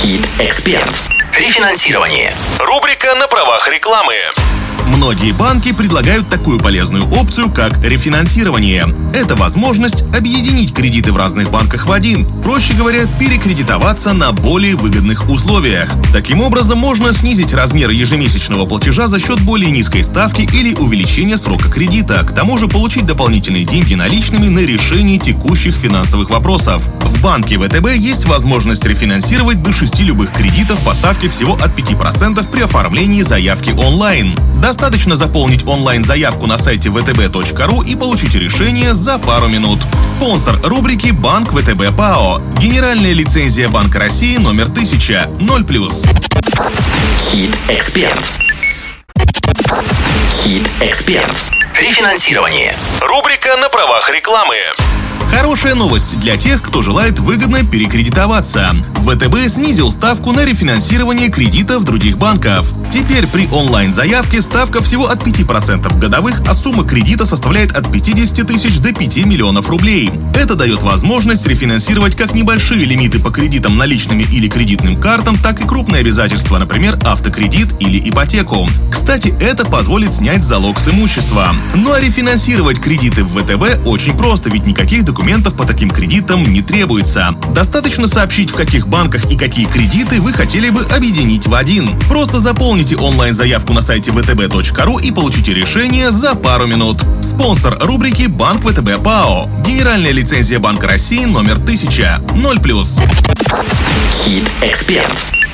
Хит Эксперт. Рефинансирование. Рубрика на правах рекламы. Многие банки предлагают такую полезную опцию, как рефинансирование. Это возможность объединить кредиты в разных банках в один, проще говоря, перекредитоваться на более выгодных условиях. Таким образом, можно снизить размер ежемесячного платежа за счет более низкой ставки или увеличения срока кредита, к тому же получить дополнительные деньги наличными на решение текущих финансовых вопросов. В банке ВТБ есть возможность рефинансировать до 6 любых кредитов по ставке всего от 5% при оформлении заявки онлайн. Достаточно заполнить онлайн-заявку на сайте vtb.ru и получить решение за пару минут. Спонсор рубрики «Банк ВТБ ПАО». Генеральная лицензия Банка России номер 1000. 0+. Хит Эксперт. Рефинансирование. Рубрика на правах рекламы. Хорошая новость для тех, кто желает выгодно перекредитоваться. ВТБ снизил ставку на рефинансирование кредитов других банков. Теперь при онлайн-заявке ставка всего от 5% годовых, а сумма кредита составляет от 50 тысяч до 5 миллионов рублей. Это дает возможность рефинансировать как небольшие лимиты по кредитам наличными или кредитным картам, так и крупные обязательства, например, автокредит или ипотеку. Кстати, это позволит снять залог с имущества. Ну а рефинансировать кредиты в ВТБ очень просто, ведь никаких документов по таким кредитам не требуется. Достаточно сообщить, в каких банках и какие кредиты вы хотели бы объединить в один. Просто заполните онлайн-заявку на сайте vtb.ru и получите решение за пару минут. Спонсор рубрики «Банк ВТБ ПАО». Генеральная лицензия Банка России номер 1000. 0+. Хит Эксперт.